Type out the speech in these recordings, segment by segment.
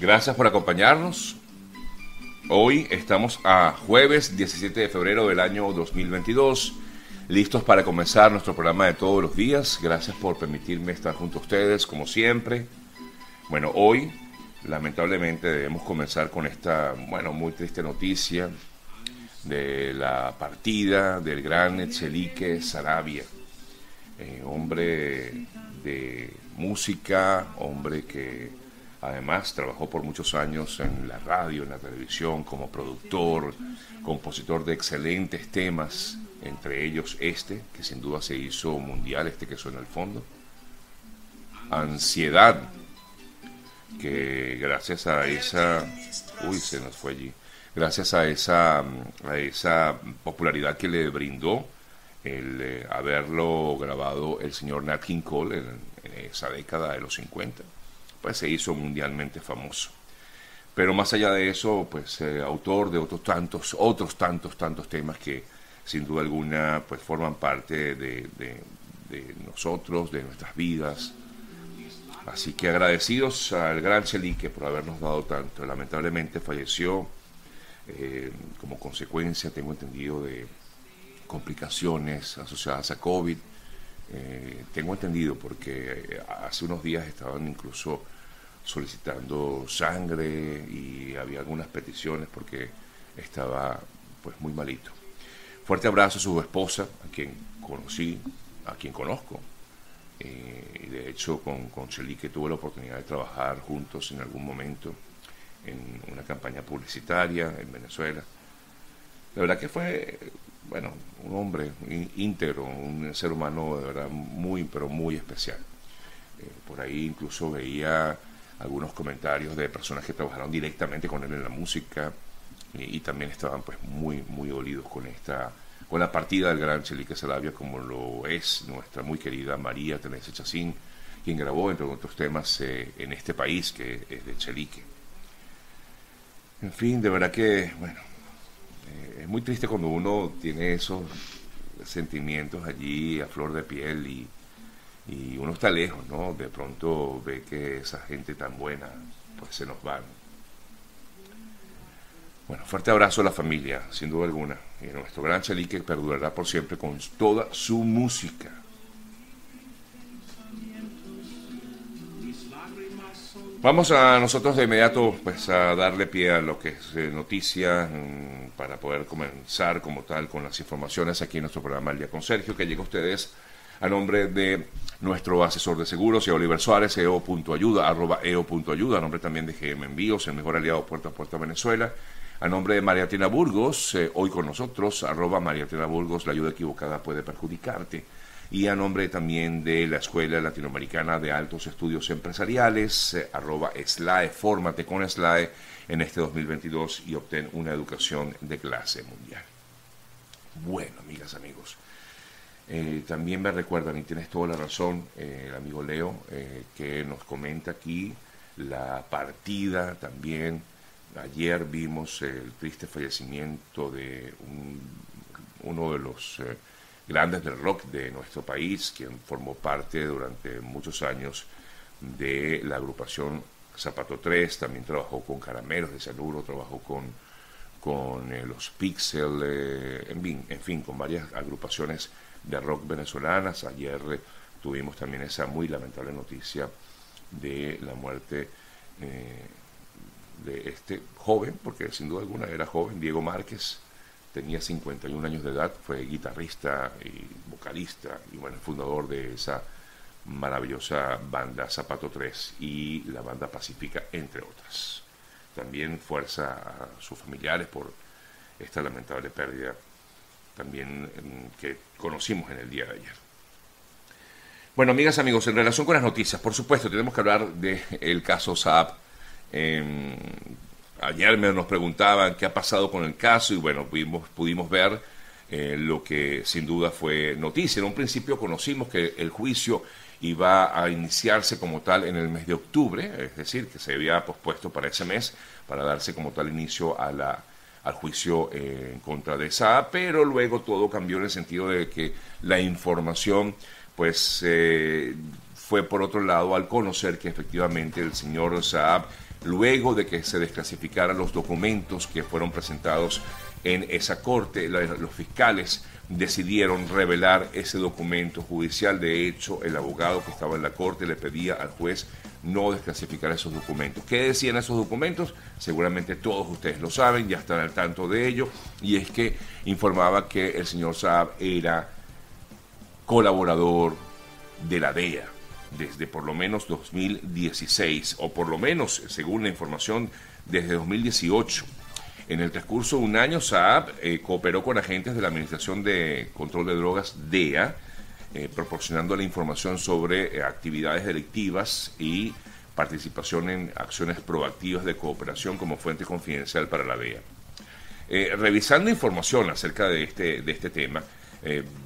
Gracias por acompañarnos. Hoy estamos a jueves 17 de febrero del año 2022, listos para comenzar nuestro programa de todos los días. Gracias por permitirme estar junto a ustedes, como siempre. Bueno, hoy lamentablemente debemos comenzar con esta, bueno, muy triste noticia de la partida del gran Echelique Sarabia, eh, hombre de música, hombre que además trabajó por muchos años en la radio, en la televisión, como productor, compositor de excelentes temas, entre ellos este, que sin duda se hizo mundial, este que suena al fondo. Ansiedad, que gracias a esa... Uy, se nos fue allí gracias a esa, a esa popularidad que le brindó el eh, haberlo grabado el señor Nat King Cole en, esa década de los 50, pues se hizo mundialmente famoso. Pero más allá de eso, pues eh, autor de otros tantos, otros tantos, tantos temas que sin duda alguna pues forman parte de, nosotros, de nuestras vidas. Así que agradecidos al gran Chelique por habernos dado tanto. Lamentablemente falleció eh, como consecuencia, tengo entendido, de complicaciones asociadas a COVID. Eh, tengo entendido porque hace unos días estaban incluso solicitando sangre y había algunas peticiones porque estaba pues muy malito. Fuerte abrazo a su esposa, a quien conocí, a quien conozco. Eh, y de hecho con, con que tuve la oportunidad de trabajar juntos en algún momento en una campaña publicitaria en Venezuela. La verdad que fue, bueno, un hombre íntegro, un ser humano de verdad muy, pero muy especial. Eh, por ahí incluso veía algunos comentarios de personas que trabajaron directamente con él en la música y, también estaban pues muy, muy dolidos con esta con la partida del gran Chelique Salavia como lo es nuestra muy querida María Teresa Chacín, quien grabó entre otros temas eh, en este país que es de Chelique. En fin, de verdad que, bueno, eh, es muy triste cuando uno tiene esos sentimientos allí a flor de piel y, y, uno está lejos, ¿no? De pronto ve que esa gente tan buena, pues se nos va. Bueno, fuerte abrazo a la familia, sin duda alguna. Y nuestro gran Chalique perdurará por siempre con toda su música. Vamos a nosotros de inmediato pues a darle pie a lo que es eh, noticia mm, para poder comenzar como tal con las informaciones aquí en nuestro programa El Día con Sergio que llega a ustedes a nombre de nuestro asesor de seguros y Oliver Suárez, eo.ayuda, arroba eo.ayuda, a nombre también de GM Envíos, el mejor aliado puerta a puerta Venezuela, a nombre de Mariatina Burgos, eh, hoy con nosotros, arroba Mariatina Burgos, la ayuda equivocada puede perjudicarte y a nombre también de la Escuela Latinoamericana de Altos Estudios Empresariales, eh, arroba SLAE, fórmate con SLAE en este 2022 y obtén una educación de clase mundial. Bueno, amigas, amigos, eh, también me recuerdan, y tienes toda la razón, eh, el amigo Leo, que nos comenta aquí la partida también. Ayer vimos el triste fallecimiento de uno de los grandes del rock de nuestro país, quien formó parte durante muchos años de la agrupación Zapato 3, también trabajó con Caramelos de Cianuro, trabajó con, con eh, los Pixel, eh, en, fin, en fin, con varias agrupaciones de rock venezolanas. Ayer eh, tuvimos también esa muy lamentable noticia de la muerte de este joven, porque sin duda alguna era joven, Diego Márquez, tenía 51 años de edad, fue guitarrista y vocalista y bueno, fundador de esa maravillosa banda Zapato 3 y la banda Pacífica, entre otras. También fuerza a sus familiares por esta lamentable pérdida también mm, que conocimos en el día de ayer. Bueno, amigas, amigos, en relación con las noticias, por supuesto, tenemos que hablar del el caso Saab. Em, ayer nos preguntaban qué ha pasado con el caso y bueno, pudimos, pudimos ver eh, lo que sin duda fue noticia. En un principio conocimos que el juicio iba a iniciarse como tal en el mes de octubre, es decir, que se había pospuesto para ese mes para darse como tal inicio a la, al juicio eh, en contra de Saab, pero luego todo cambió en el sentido de que la información pues eh, fue por otro lado al conocer que efectivamente el señor Saab luego de que se desclasificaran los documentos que fueron presentados en esa corte, los fiscales decidieron revelar ese documento judicial. De hecho, el abogado que estaba en la corte le pedía al juez no desclasificar esos documentos. ¿Qué decían esos documentos? Seguramente todos ustedes lo saben, ya están al tanto de ello, y es que informaba que el señor Saab era colaborador de la DEA desde por lo menos 2016, o por lo menos, según la información, desde 2018. En el transcurso de un año, Saab eh, cooperó con agentes de la Administración de Control de Drogas, DEA, eh, proporcionando la información sobre eh, actividades delictivas y participación en acciones proactivas de cooperación como fuente confidencial para la DEA. revisando información acerca de este, de este tema,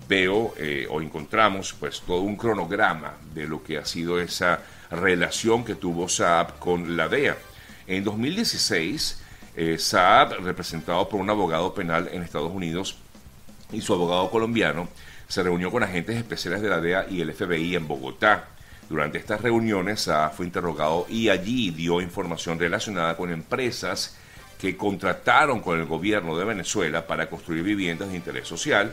veo o encontramos pues todo un cronograma de lo que ha sido esa relación que tuvo Saab con la DEA. En 2016, eh, Saab, representado por un abogado penal en Estados Unidos y su abogado colombiano, se reunió con agentes especiales de la DEA y el FBI en Bogotá. Durante estas reuniones, Saab fue interrogado y allí dio información relacionada con empresas que contrataron con el gobierno de Venezuela para construir viviendas de interés social,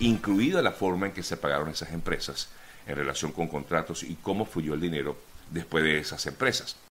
incluida la forma en que se pagaron esas empresas en relación con contratos y cómo fluyó el dinero después de esas empresas.